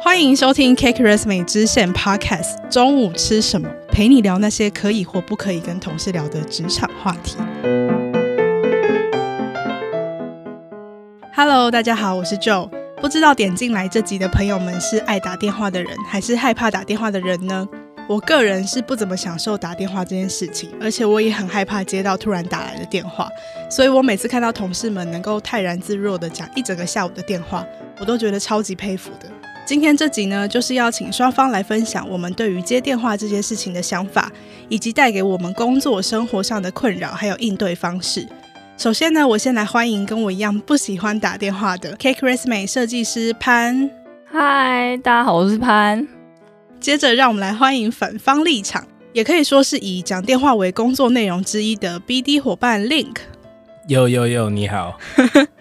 欢迎收听 Cake Resume 支线 Podcast。中午吃什么？陪你聊那些可以或不可以跟同事聊的职场话题。Hello，大家好，我是 Joe。不知道点进来这集的朋友们是爱打电话的人，还是害怕打电话的人呢？我个人是不怎么享受打电话这件事情，而且我也很害怕接到突然打来的电话，所以我每次看到同事们能够泰然自若地讲一整个下午的电话，我都觉得超级佩服的。今天这集呢，就是要请双方来分享我们对于接电话这件事情的想法，以及带给我们工作生活上的困扰，还有应对方式。首先呢，我先来欢迎跟我一样不喜欢打电话的 Cake Resume 设计师潘。嗨，大家好，我是潘。接着，让我们来欢迎反方立场，也可以说是以讲电话为工作内容之一的 BD 伙伴 Link。有有有，你好。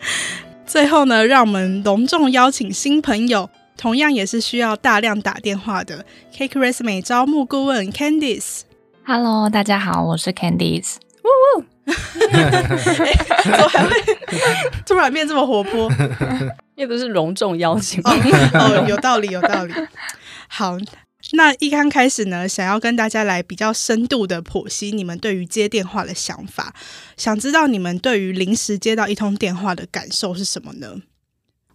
最后呢，让我们隆重邀请新朋友。同样也是需要大量打电话的 Cake Resume 招募顾问 Candice。Hello，大家好，我是 Candice。呜呜，怎么还会突然变这么活泼？又不是隆重邀请哦，哦，有道理，有道理。好，那一刚开始呢，想要跟大家来比较深度的剖析你们对于接电话的想法，想知道你们对于临时接到一通电话的感受是什么呢？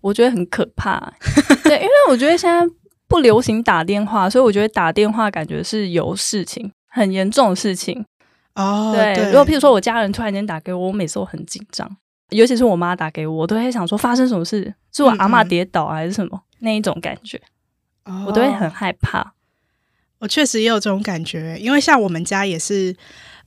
我觉得很可怕，对，因为我觉得现在不流行打电话，所以我觉得打电话感觉是有事情，很严重的事情。哦，对，对，如果譬如说我家人突然间打给我，我每次都很紧张，尤其是我妈打给我，我都会想说发生什么事，是我阿妈跌倒还是什么，嗯嗯，那一种感觉，哦，我都会很害怕。我确实也有这种感觉，因为像我们家也是。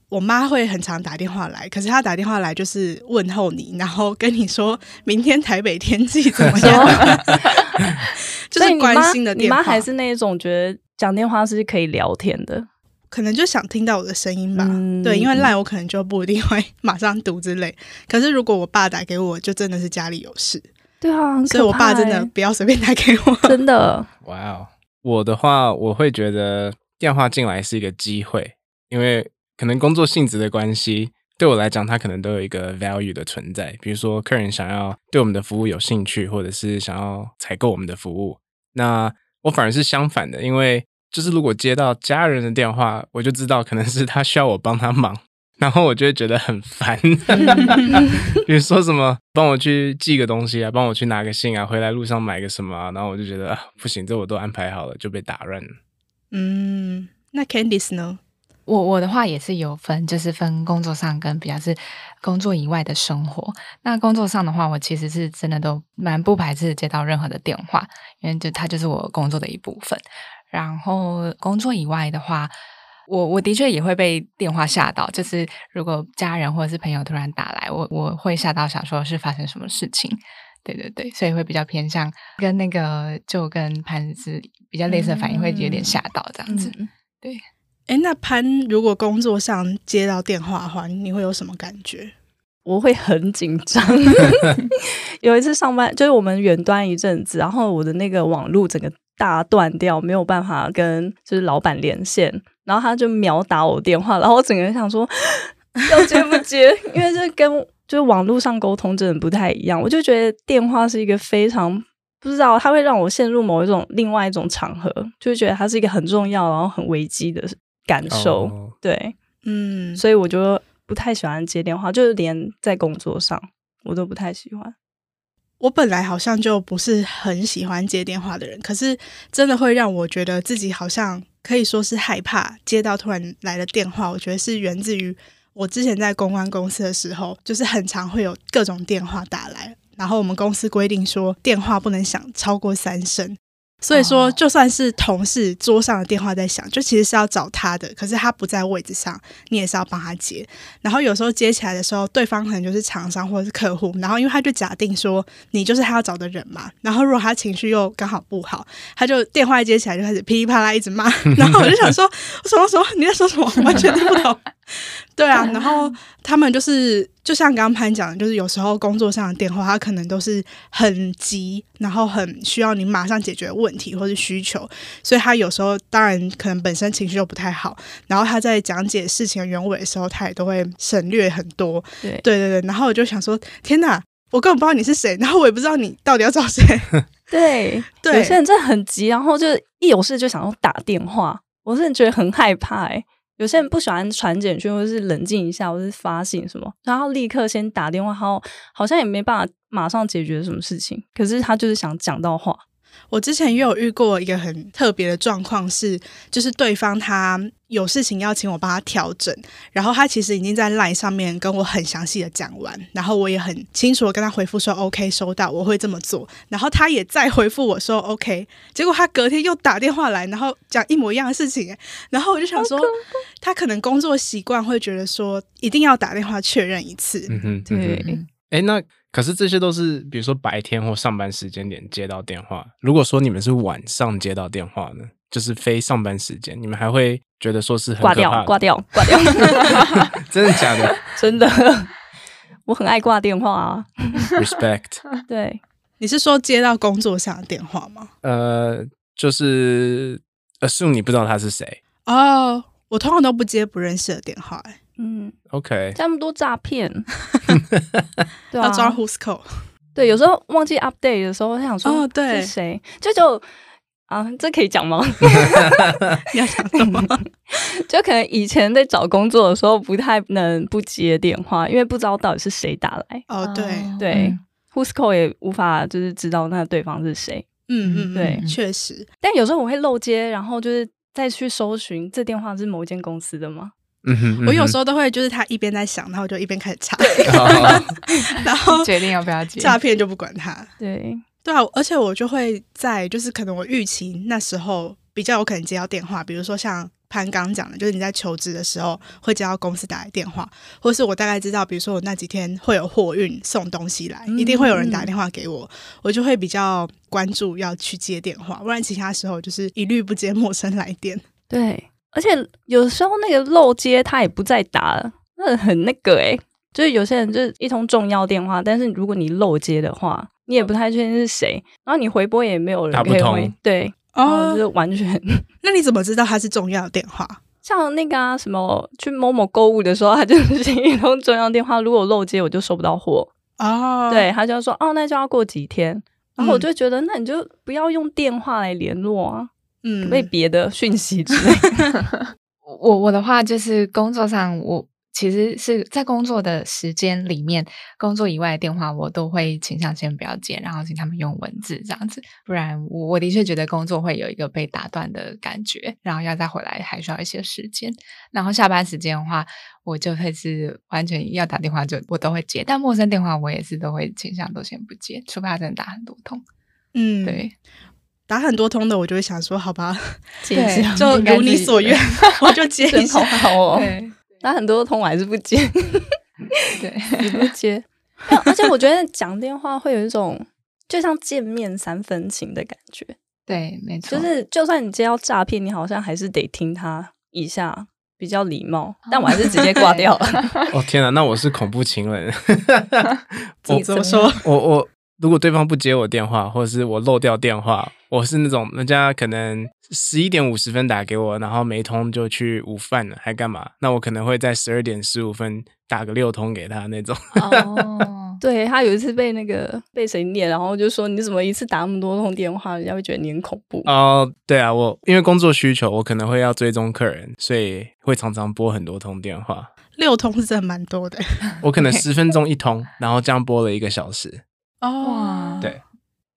我妈会很常打电话来，可是她打电话来就是问候你，然后跟你说明天台北天气怎么样，就是关心的电话。你妈还是那一种觉得讲电话是可以聊天的，可能就想听到我的声音吧。嗯、对，因为赖我可能就不一定会马上读之类。可是如果我爸打给我，就真的是家里有事。对啊，所以我爸真的不要随便打给我。真的。哇哦，我的话我会觉得电话进来是一个机会，因为。可能工作性质的关系，对我来讲，它可能都有一个 value 的存在。比如说，客人想要对我们的服务有兴趣，或者是想要采购我们的服务。那我反而是相反的，因为就是如果接到家人的电话，我就知道可能是他需要我帮他忙，然后我就会觉得很烦。比如说什么，帮我去寄个东西啊，帮我去拿个信啊，回来路上买个什么啊，然后我就觉得啊，不行，这我都安排好了，就被打乱了。嗯，那 Candice 呢？我我的话也是有分，就是分工作上跟比较是工作以外的生活。那工作上的话，我其实是真的都蛮不排斥接到任何的电话，因为就它就是我工作的一部分。然后工作以外的话，我我的确也会被电话吓到，就是如果家人或者是朋友突然打来，我我会吓到，想说是发生什么事情。对对对，所以会比较偏向跟那个就跟潘子比较类似的反应，会有点吓到这样子。嗯、对。哎，那潘如果工作上接到电话的话，你会有什么感觉？我会很紧张。有一次上班，就是我们远端一阵子，然后我的那个网络整个大断掉，没有办法跟就是老板连线，然后他就秒打我电话，然后我整个人想说要接不接，因为这跟就是网络上沟通真的不太一样。我就觉得电话是一个非常不知道，它会让我陷入某一种另外一种场合，就觉得它是一个很重要然后很危机的。感受、oh. 对，嗯，所以我就不太喜欢接电话，就是连在工作上我都不太喜欢。我本来好像就不是很喜欢接电话的人，可是真的会让我觉得自己好像可以说是害怕接到突然来的电话。我觉得是源自于我之前在公关公司的时候，就是很常会有各种电话打来，然后我们公司规定说电话不能响超过三声。所以说，就算是同事桌上的电话在响，就其实是要找他的，可是他不在位置上，你也是要帮他接。然后有时候接起来的时候，对方可能就是厂商或者是客户，然后因为他就假定说你就是他要找的人嘛。然后如果他情绪又刚好不好，他就电话一接起来就开始噼里啪啦一直骂。然后我就想说，什么什么？你在说什么？完全听不懂。对啊，然后他们就是，就像刚刚潘讲的，就是有时候工作上的电话，他可能都是很急，然后很需要你马上解决问题或是需求，所以他有时候当然可能本身情绪又不太好，然后他在讲解事情的原委的时候，他也都会省略很多。对对对对，然后我就想说，天哪！我根本不知道你是谁，然后我也不知道你到底要找谁。对，对有些人真的很急，然后就一有事就想要打电话，我真的觉得很害怕哎。有些人不喜欢传简讯，或者是冷静一下，或是发信什么，然后立刻先打电话，然后好像也没办法马上解决什么事情，可是他就是想讲到话。我之前也有遇过一个很特别的状况，是就是对方他有事情要请我帮他调整，然后他其实已经在 LINE 上面跟我很详细的讲完，然后我也很清楚的跟他回复说 OK 收到，我会这么做，然后他也再回复我说 OK，结果他隔天又打电话来，然后讲一模一样的事情，然后我就想说他可能工作习惯会觉得说一定要打电话确认一次，嗯哼，对，哎，那。可是这些都是，比如说白天或上班时间点接到电话。如果说你们是晚上接到电话呢，就是非上班时间，你们还会觉得说是很挂掉、挂掉、挂掉？真的假的？真的，我很爱挂电话啊。Respect。对，你是说接到工作上的电话吗？呃，就是 assume 你不知道他是谁哦。Oh, 我通常都不接不认识的电话，欸，嗯，OK，这么多诈骗，对啊，要抓 Who's call？对，有时候忘记 update 的时候，他想说，哦，对，是谁？就就啊，这可以讲吗？你 要讲什么？就可能以前在找工作的时候，不太能不接电话，因为不知道到底是谁打来。哦，对对，嗯，Who's call 也无法就是知道那对方是谁。嗯嗯，对，确实。但有时候我会漏接，然后就是。再去搜寻这电话是某一间公司的吗？嗯哼，嗯哼，我有时候都会，就是他一边在想，然后我就一边开始查，然后 决定要不要接。诈骗就不管他。对。对啊，而且我就会在，就是可能我预期那时候比较有可能接到电话，比如说像。潘刚讲的，就是你在求职的时候会接到公司打来电话，或是我大概知道，比如说我那几天会有货运送东西来，嗯、一定会有人打电话给我，我就会比较关注要去接电话，不然其他时候就是一律不接陌生来电。对，而且有时候那个漏接他也不再打了，那很那个诶、欸，就是有些人就是一通重要电话，但是如果你漏接的话，你也不太确定是谁，然后你回拨也没有人可以回，打不通。对。哦，就是完全。那你怎么知道他是重要电话？像那个啊，什么去某某购物的时候，他就是一通重要电话。如果漏接，我就收不到货。哦，对，他就说哦，那就要过几天。然后我就觉得，嗯、那你就不要用电话来联络啊，嗯，被别的讯息之类。我我的话就是工作上我。其实是在工作的时间里面，工作以外的电话我都会倾向先不要接，然后请他们用文字这样子，不然我我的确觉得工作会有一个被打断的感觉，然后要再回来还需要一些时间。然后下班时间的话，我就会是完全要打电话就我都会接，但陌生电话我也是都会倾向都先不接，除非他真的打很多通。嗯，对，打很多通的我就会想说，好吧，对，就如你所愿，我就接一下。好哦。对那很多通我还是不接，对，你不接。而且我觉得讲电话会有一种就像见面三分情的感觉。对，没错。就是就算你接到诈骗，你好像还是得听他一下，比较礼貌。但我还是直接挂掉了。哦天哪，那我是恐怖情人。我怎么说？我我如果对方不接我电话，或者是我漏掉电话，我是那种人家可能。十一点五十分打给我，然后没通就去午饭了，还干嘛？那我可能会在十二点十五分打个六通给他那种。哦，对，他有一次被那个被谁念，然后就说你怎么一次打那么多通电话，人家会觉得你很恐怖。哦，对啊，我因为工作需求，我可能会要追踪客人，所以会常常拨很多通电话。六通是真的蛮多的，我可能 十分钟一通，然后这样拨了一个小时。哦，对。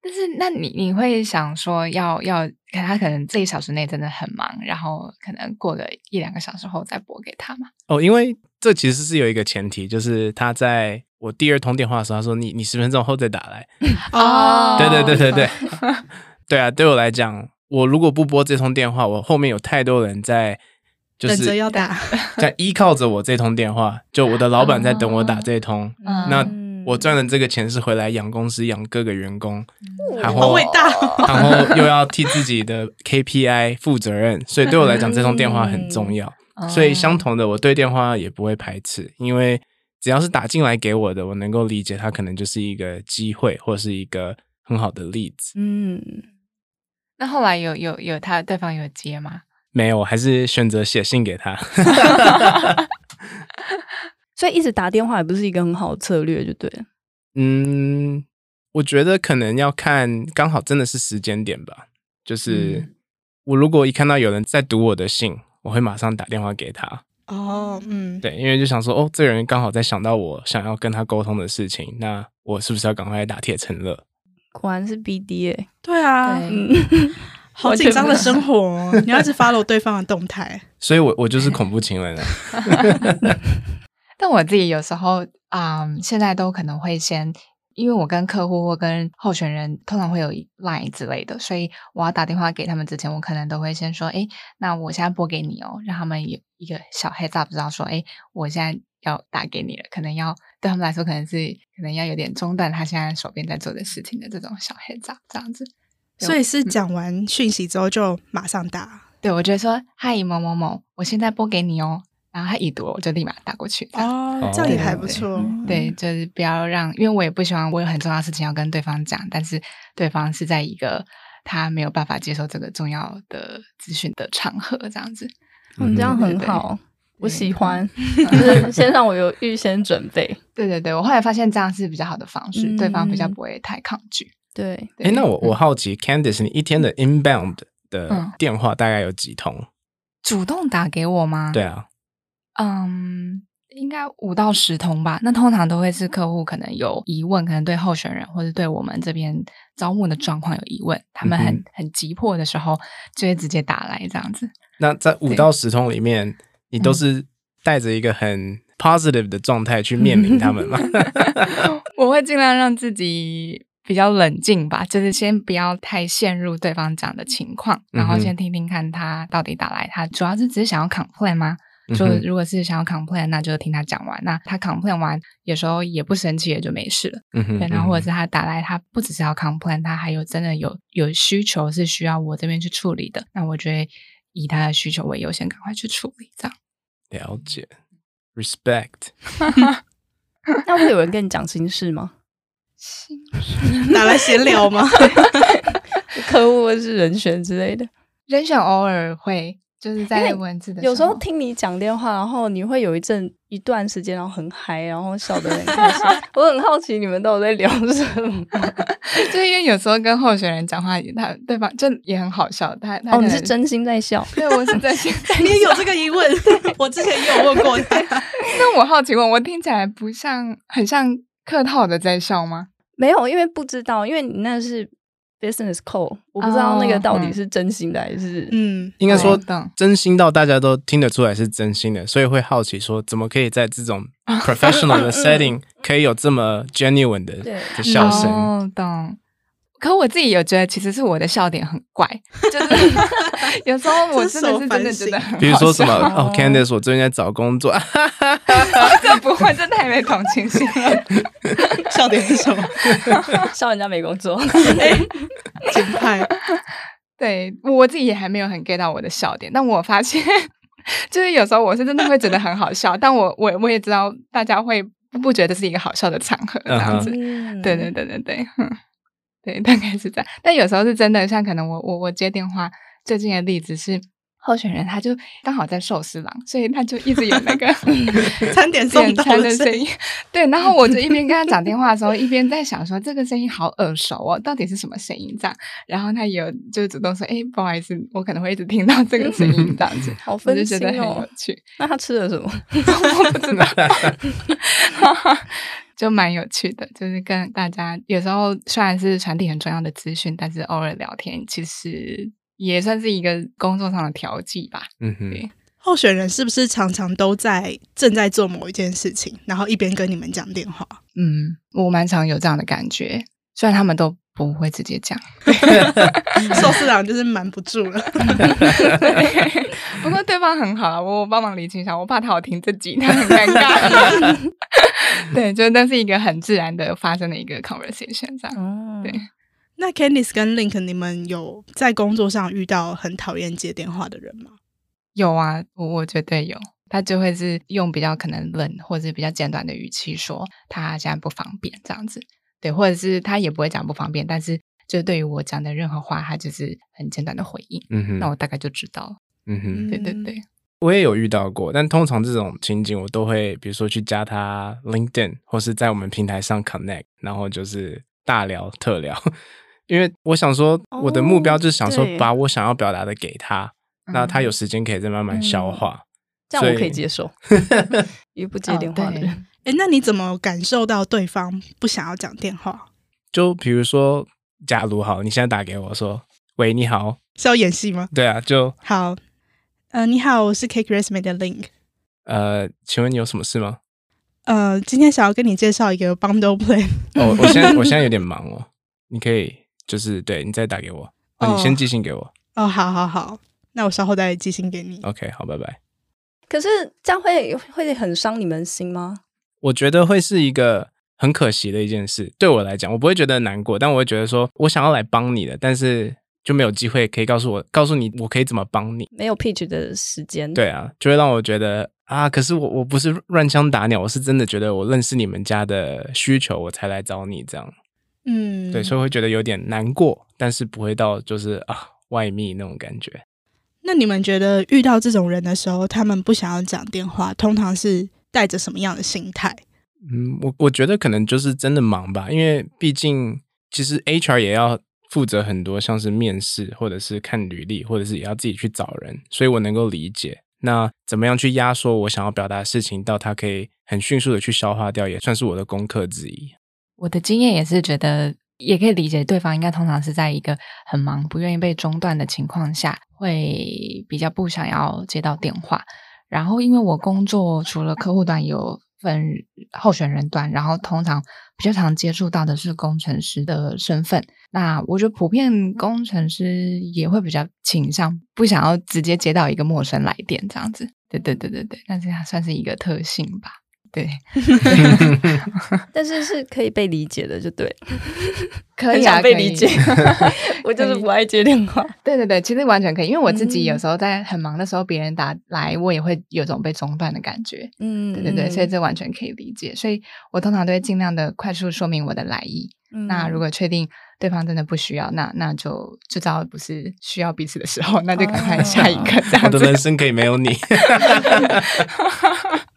但是，那你你会想说要，要要看他可能这一小时内真的很忙，然后可能过个一两个小时后再拨给他吗？哦，因为这其实是有一个前提，就是他在我第二通电话的时候，他说你你十分钟后再打来。哦，对对对对对，对啊，对我来讲，我如果不拨这通电话，我后面有太多人在，就是等着要打，在依靠着我这通电话，就我的老板在等我打这通，哦、那。我赚的这个钱是回来养公司、养各个员工，然后，好伟大，然后又要替自己的 KPI 负责任，所以对我来讲，这通电话很重要。所以相同的，我对电话也不会排斥，因为只要是打进来给我的，我能够理解，它可能就是一个机会，或是一个很好的例子。嗯，那后来有有有他对方有接吗？没有，我还是选择写信给他。所以一直打电话也不是一个很好的策略，就对了。嗯，我觉得可能要看刚好真的是时间点吧。就是、嗯、我如果一看到有人在读我的信，我会马上打电话给他。哦，嗯，对，因为就想说，哦，这个人刚好在想到我想要跟他沟通的事情，那我是不是要赶快打铁趁热？果然是 BD 哎，对啊，对嗯、好紧张的生活、哦，你要一直 follow 对方的动态，所以我我就是恐怖情人啊。但我自己有时候啊、嗯，现在都可能会先。因为我跟客户或跟候选人通常会有 line 之类的，所以我要打电话给他们之前，我可能都会先说：“哎，那我现在拨给你哦，让他们有一个小 heads up，知道说：哎，我现在要打给你了，可能要对他们来说，可能是可能要有点中断他现在手边在做的事情的这种小 heads up，这样子。所以是讲完讯息之后就马上打。嗯、对，我觉得说：嗨，某某某，我现在拨给你哦。”然后他已读，我就立马打过去。哦，这样也还不错。对，就是不要让，因为我也不希望我有很重要的事情要跟对方讲，但是对方是在一个他没有办法接受这个重要的资讯的场合，这样子。嗯，这样很好，我喜欢。就是先让我有预先准备。对对对，我后来发现这样是比较好的方式，对方比较不会太抗拒。对。哎，那我我好奇，Candice，你一天的 inbound 的电话大概有几通？主动打给我吗？对啊。嗯，应该五到十通吧。那通常都会是客户可能有疑问，可能对候选人或者对我们这边招募的状况有疑问，他们很很急迫的时候，就会直接打来这样子。那在五到十通里面，你都是带着一个很 positive 的状态去面临他们吗？我会尽量让自己比较冷静吧，就是先不要太陷入对方讲的情况，然后先听听看他到底打来，他主要是只是想要 complain 吗？说如果是想要 complain，那就听他讲完。那他 complain 完，有时候也不生气，也就没事了。嗯哼。对，然后或者是他打来，他不只是要 complain，他还有真的有有需求是需要我这边去处理的。那我觉得以他的需求为优先，赶快去处理。这样。了解，respect。那会有人跟你讲心事吗？心事拿来闲聊吗？客户或是人选之类的，人选偶尔会。就是在文字的，有时候听你讲电话，然后你会有一阵一段时间，然后很嗨，然后笑得很开心。我很好奇你们都有在聊什么？就因为有时候跟候选人讲话，他对方就也很好笑。他，他哦，你是真心在笑？对，我是真心 在笑。你也有这个疑问？我之前也有问过他。那我好奇问，我听起来不像很像客套的在笑吗？没有，因为不知道，因为你那是。Business call，我不知道那个到底是真心的还是嗯，应该说真心到大家都听得出来是真心的，所以会好奇说怎么可以在这种 professional 的 setting 可以有这么 genuine 的的笑声。哦，懂。可我自己有觉得，其实是我的笑点很怪，就是有时候我真的是真的觉得很，比如说什么哦，Candice，我最近在找工作，这不会，这太没同情心了。笑点是什么？笑人家没工作，金派。对，我自己也还没有很 get 到我的笑点，但我发现，就是有时候我是真的会觉得很好笑，但我我我也知道大家会不觉得是一个好笑的场合这样子。对对对对对。对，大概是这样。但有时候是真的，像可能我我我接电话，最近的例子是候选人，他就刚好在寿司郎，所以他就一直有那个 餐点 送餐的声音。对，然后我就一边跟他讲电话的时候，一边在想说这个声音好耳熟哦，到底是什么声音这样？然后他有就主动说：“哎，不好意思，我可能会一直听到这个声音这样子。”好分心哦，我就觉得很有趣。那他吃了什么？我不知道。就蛮有趣的，就是跟大家有时候虽然是传递很重要的资讯，但是偶尔聊天，其实也算是一个工作上的调剂吧。嗯哼，对。候选人是不是常常都在正在做某一件事情，然后一边跟你们讲电话？嗯，我蛮常有这样的感觉，虽然他们都不会直接讲。寿司郎就是瞒不住了。不过对方很好，我帮忙理清一下，我怕他好听这集，他很尴尬。对，就那是一个很自然的发生的一个 conversation，这样。哦、对，那 Candice 跟 Link，你们有在工作上遇到很讨厌接电话的人吗？有啊，我我绝对有。他就会是用比较可能冷或者比较简短的语气说他现在不方便这样子。对，或者是他也不会讲不方便，但是就对于我讲的任何话，他就是很简短的回应。嗯哼，那我大概就知道了。嗯哼，对对对。我也有遇到过，但通常这种情景我都会，比如说去加他 LinkedIn，或是在我们平台上 connect，然后就是大聊特聊，因为我想说，我的目标就是想说把我想要表达的给他，哦、那他有时间可以再慢慢消化，嗯、这样我可以接受。一不接电话的人，哎、哦，那你怎么感受到对方不想要讲电话？就比如说，假如好，你现在打给我说，喂，你好，是要演戏吗？对啊，就好。呃，你好，我是 Cake Resume 的 Link。呃，请问你有什么事吗？呃，今天想要跟你介绍一个 Bundle Plan。哦，我现在 我现在有点忙哦，你可以就是对你再打给我，哦，你先寄信给我。哦，好好好，那我稍后再寄信给你。OK，好，拜拜。可是这样会会很伤你们心吗？我觉得会是一个很可惜的一件事。对我来讲，我不会觉得难过，但我会觉得说我想要来帮你的，但是。就没有机会可以告诉我，告诉你我可以怎么帮你。没有 pitch 的时间。对啊，就会让我觉得啊，可是我我不是乱枪打鸟，我是真的觉得我认识你们家的需求，我才来找你这样。嗯，对，所以会觉得有点难过，但是不会到就是啊外密那种感觉。那你们觉得遇到这种人的时候，他们不想要讲电话，通常是带着什么样的心态？嗯，我我觉得可能就是真的忙吧，因为毕竟其实 HR 也要。负责很多像是面试，或者是看履历，或者是也要自己去找人，所以我能够理解。那怎么样去压缩我想要表达的事情，到他可以很迅速的去消化掉，也算是我的功课之一。我的经验也是觉得，也可以理解对方应该通常是在一个很忙、不愿意被中断的情况下，会比较不想要接到电话。然后，因为我工作除了客户端有。分候选人端，然后通常比较常接触到的是工程师的身份。那我觉得普遍工程师也会比较倾向不想要直接接到一个陌生来电这样子。对对对对对，那这样算是一个特性吧。对，但是是可以被理解的，就对，可以啊，被理解。我就是不爱接电话。对对对，其实完全可以，因为我自己有时候在很忙的时候，别人打来，我也会有种被中断的感觉。嗯，对对对，所以这完全可以理解。所以我通常都会尽量的快速说明我的来意。嗯、那如果确定对方真的不需要，那那就就知道不是需要彼此的时候，那就赶快下一个。这样子，我的人生可以没有你。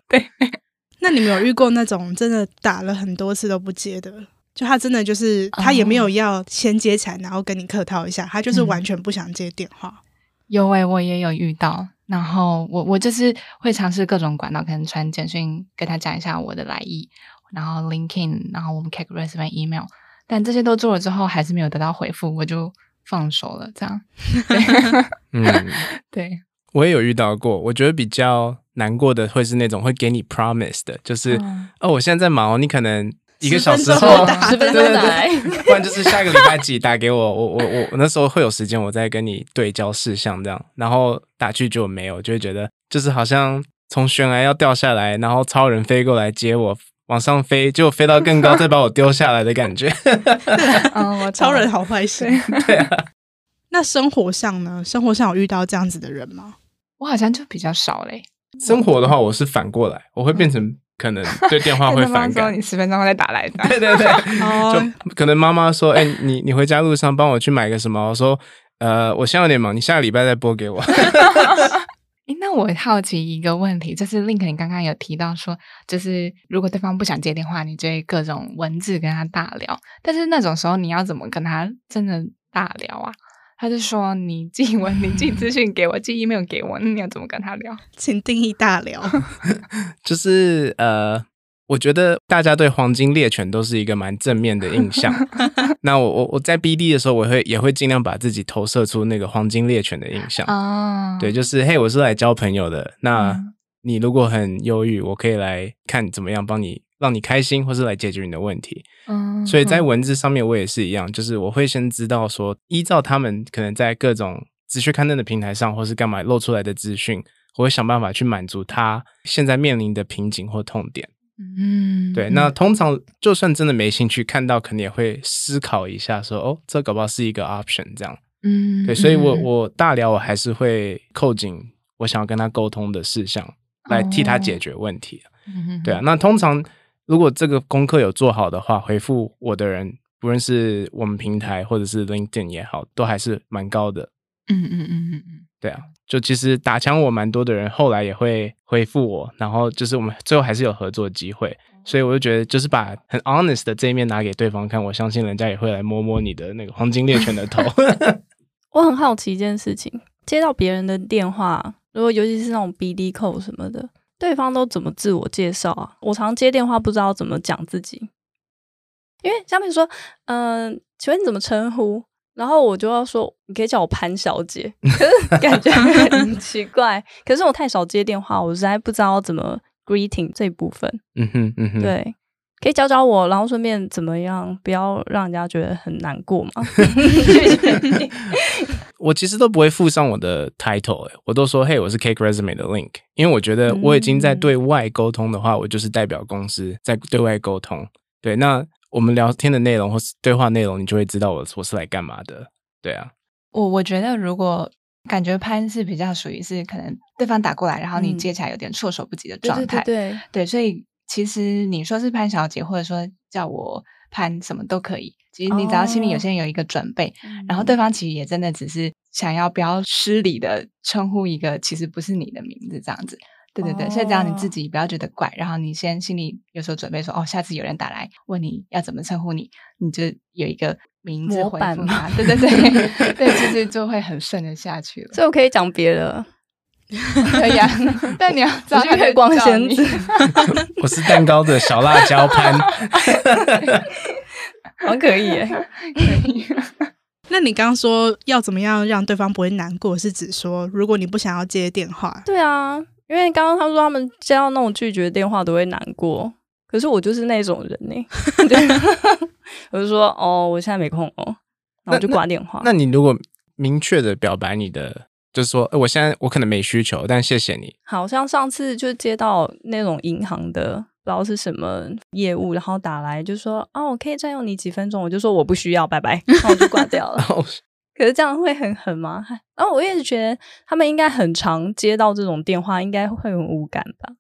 对。那你们有遇过那种真的打了很多次都不接的？就他真的就是他也没有要先接起来，然后跟你客套一下，他就是完全不想接电话。嗯、有诶、欸，我也有遇到。然后我我就是会尝试各种管道，可能传简讯跟他讲一下我的来意，然后 LinkedIn，然后我们 Cake Resume email，但这些都做了之后还是没有得到回复，我就放手了。这样，对，嗯，对。我也有遇到过，我觉得比较难过的会是那种会给你 promise 的，就是、嗯、哦，我现在在忙，你可能一个小时后十分钟来，不然就是下个礼拜几打给我，我我我我那时候会有时间，我再跟你对焦事项这样，然后打去就没有，就会觉得就是好像从悬崖要掉下来，然后超人飞过来接我往上飞，结果飞到更高再把我丢下来的感觉。嗯，我超人好坏心。对啊。那生活上呢？生活上有遇到这样子的人吗？我好像就比较少嘞。生活的话，我是反过来，我会变成可能对电话 会反感。你十分钟再打来，对对对，就可能妈妈说：“哎、欸，你你回家路上帮我去买个什么？”我说：“呃，我现在有点忙，你下个礼拜再拨给我。”哎，那我好奇一个问题，就是 Link，你刚刚有提到说，就是如果对方不想接电话，你就会各种文字跟他大聊，但是那种时候你要怎么跟他真的大聊啊？他就说：“你寄文，你寄资讯给我，寄 email 给我，那你要怎么跟他聊？请定义大聊。就是呃，我觉得大家对黄金猎犬都是一个蛮正面的印象。那我我我在 BD 的时候，我会也会尽量把自己投射出那个黄金猎犬的印象。哦，对，就是嘿，我是来交朋友的。那你如果很忧郁，我可以来看怎么样帮你。”让你开心，或是来解决你的问题。嗯，所以在文字上面我也是一样，就是我会先知道说，依照他们可能在各种资讯刊登的平台上，或是干嘛露出来的资讯，我会想办法去满足他现在面临的瓶颈或痛点。嗯，对。那通常就算真的没兴趣，看到肯定也会思考一下，说哦，这搞不好是一个 option 这样。嗯，对。所以我我大聊，我还是会扣紧我想要跟他沟通的事项，来替他解决问题。嗯，对啊。那通常。如果这个功课有做好的话，回复我的人，不论是我们平台或者是 LinkedIn 也好，都还是蛮高的。嗯嗯嗯嗯嗯，对啊，就其实打枪我蛮多的人，后来也会回复我，然后就是我们最后还是有合作机会。所以我就觉得，就是把很 honest 的这一面拿给对方看，我相信人家也会来摸摸你的那个黄金猎犬的头。我很好奇一件事情，接到别人的电话，如果尤其是那种 BD call 什么的，对方都怎么自我介绍啊？我常接电话不知道怎么讲自己，因为下面说，嗯、呃，请问你怎么称呼？然后我就要说，你可以叫我潘小姐，可是感觉很 奇怪。可是我太少接电话，我实在不知道怎么。greeting 这部分，嗯哼，嗯哼，对，可以教教我，然后顺便怎么样，不要让人家觉得很难过嘛。我其实都不会附上我的 title，哎，我都说，嘿，我是 Cake Resume 的 Link，因为我觉得我已经在对外沟通的话，我就是代表公司在对外沟通。对，那我们聊天的内容或是对话内容，你就会知道我我是来干嘛的。对啊，我我觉得如果。感觉潘是比较属于是可能对方打过来，然后你接起来有点措手不及的状态。对对对，对，所以其实你说是潘小姐，或者说叫我潘什么都可以。其实你只要心里有先有一个准备，然后对方其实也真的只是想要不要失礼的称呼一个其实不是你的名字这样子。对对对，所以只要你自己不要觉得怪，然后你先心里有所准备说，说哦，下次有人打来问你要怎么称呼你，你就有一个名字回复他。对对对，对，其实就会很顺的下去了。所以我可以讲别的，可以啊，但你要找月光仙子，我是蛋糕的小辣椒潘，好可以耶，可以。那你刚刚说要怎么样让对方不会难过，是指说如果你不想要接电话？对啊。因为刚刚他说他们接到那种拒绝电话都会难过，可是我就是那种人呢。对，我就说哦，我现在没空哦，然后就挂电话。那，那，那你如果明确的表白你的，就是说，我现在我可能没需求，但谢谢你。好像上次就接到那种银行的，不知道是什么业务，然后打来就说哦，我可以占用你几分钟，我就说我不需要，拜拜，然后我就挂掉了。可是这样会很狠吗？然后我也是觉得他们应该很常接到这种电话，应该会很无感吧？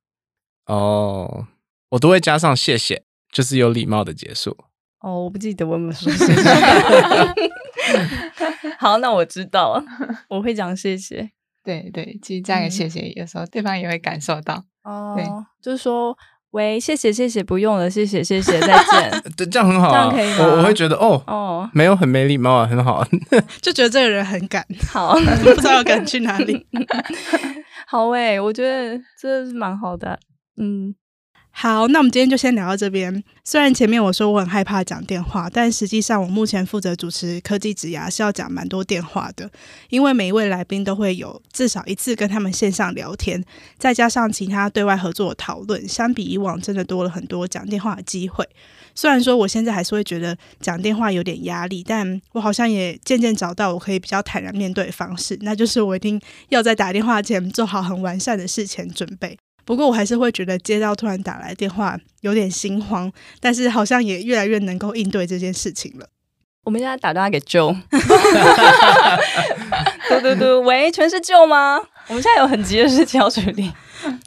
哦，我都会加上谢谢，就是有礼貌的结束。哦，我不记得我有没有说谢谢。好，那我知道了，我会讲谢谢。对对，其实这样谢谢，有时候对方也会感受到。哦，对，就是说。喂，谢谢谢谢，不用了，谢谢谢谢，再见。对，这样很好啊，这样可以吗？我我会觉得哦哦，没有很没礼貌啊，很好，就觉得这个人很敢，好，不知道要赶去哪里。好诶、欸，我觉得这是蛮好的，嗯。好，那我们今天就先聊到这边。虽然前面我说我很害怕讲电话，但实际上我目前负责主持科技职涯是要讲蛮多电话的，因为每一位来宾都会有至少一次跟他们线上聊天，再加上其他对外合作的讨论，相比以往真的多了很多讲电话的机会。虽然说我现在还是会觉得讲电话有点压力，但我好像也渐渐找到我可以比较坦然面对的方式，那就是我一定要在打电话前做好很完善的事前准备。不过我还是会觉得接到突然打来电话有点心慌，但是好像也越来越能够应对这件事情了。我们现在打电话给 Joe，嘟嘟嘟，喂，全是 Joe 吗？我们现在有很急的事情要处理。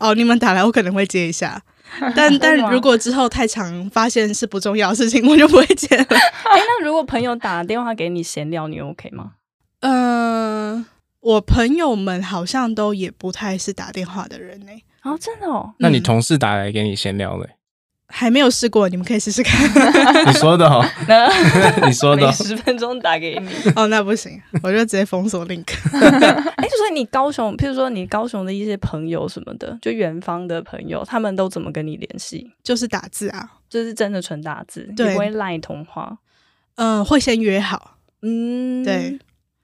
哦，你们打来我可能会接一下，但但如果之后太长发现是不重要的事情，我就不会接了。哎，那如果朋友打电话给你闲聊，你 OK 吗？嗯、呃，我朋友们好像都也不太是打电话的人呢、欸。哦，真的哦？那你同事打来给你闲聊嘞？还没有试过，你们可以试试看。你说的哦，你说的，十分钟打给你。哦，那不行，我就直接封锁 link。哎，就说你高雄，譬如说你高雄的一些朋友什么的，就远方的朋友，他们都怎么跟你联系？就是打字啊，就是真的纯打字，对，不会赖通话。嗯、呃，会先约好。嗯，对，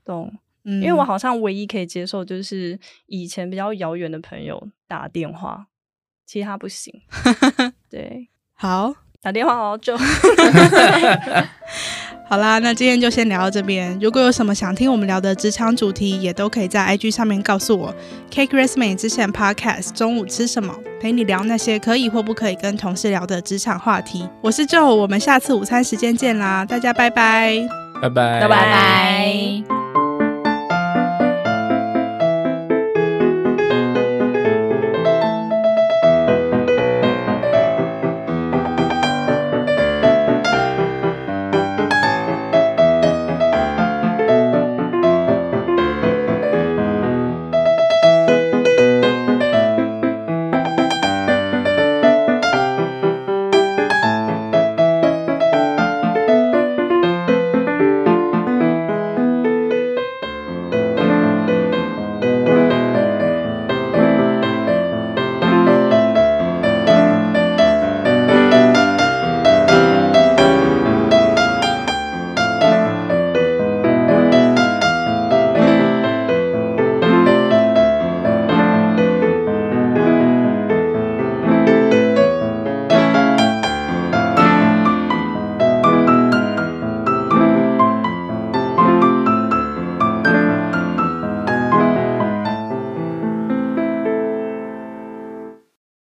懂。因为我好像唯一可以接受就是以前比较遥远的朋友打电话，其他不行。对，好，打电话哦，就好啦。那今天就先聊到这边。如果有什么想听我们聊的职场主题，也都可以在 IG 上面告诉我。Cake Resume 之前 Podcast 中午吃什么？陪你聊那些可以或不可以跟同事聊的职场话题。我是 Joe，我们下次午餐时间见啦，大家拜拜，拜拜，拜拜。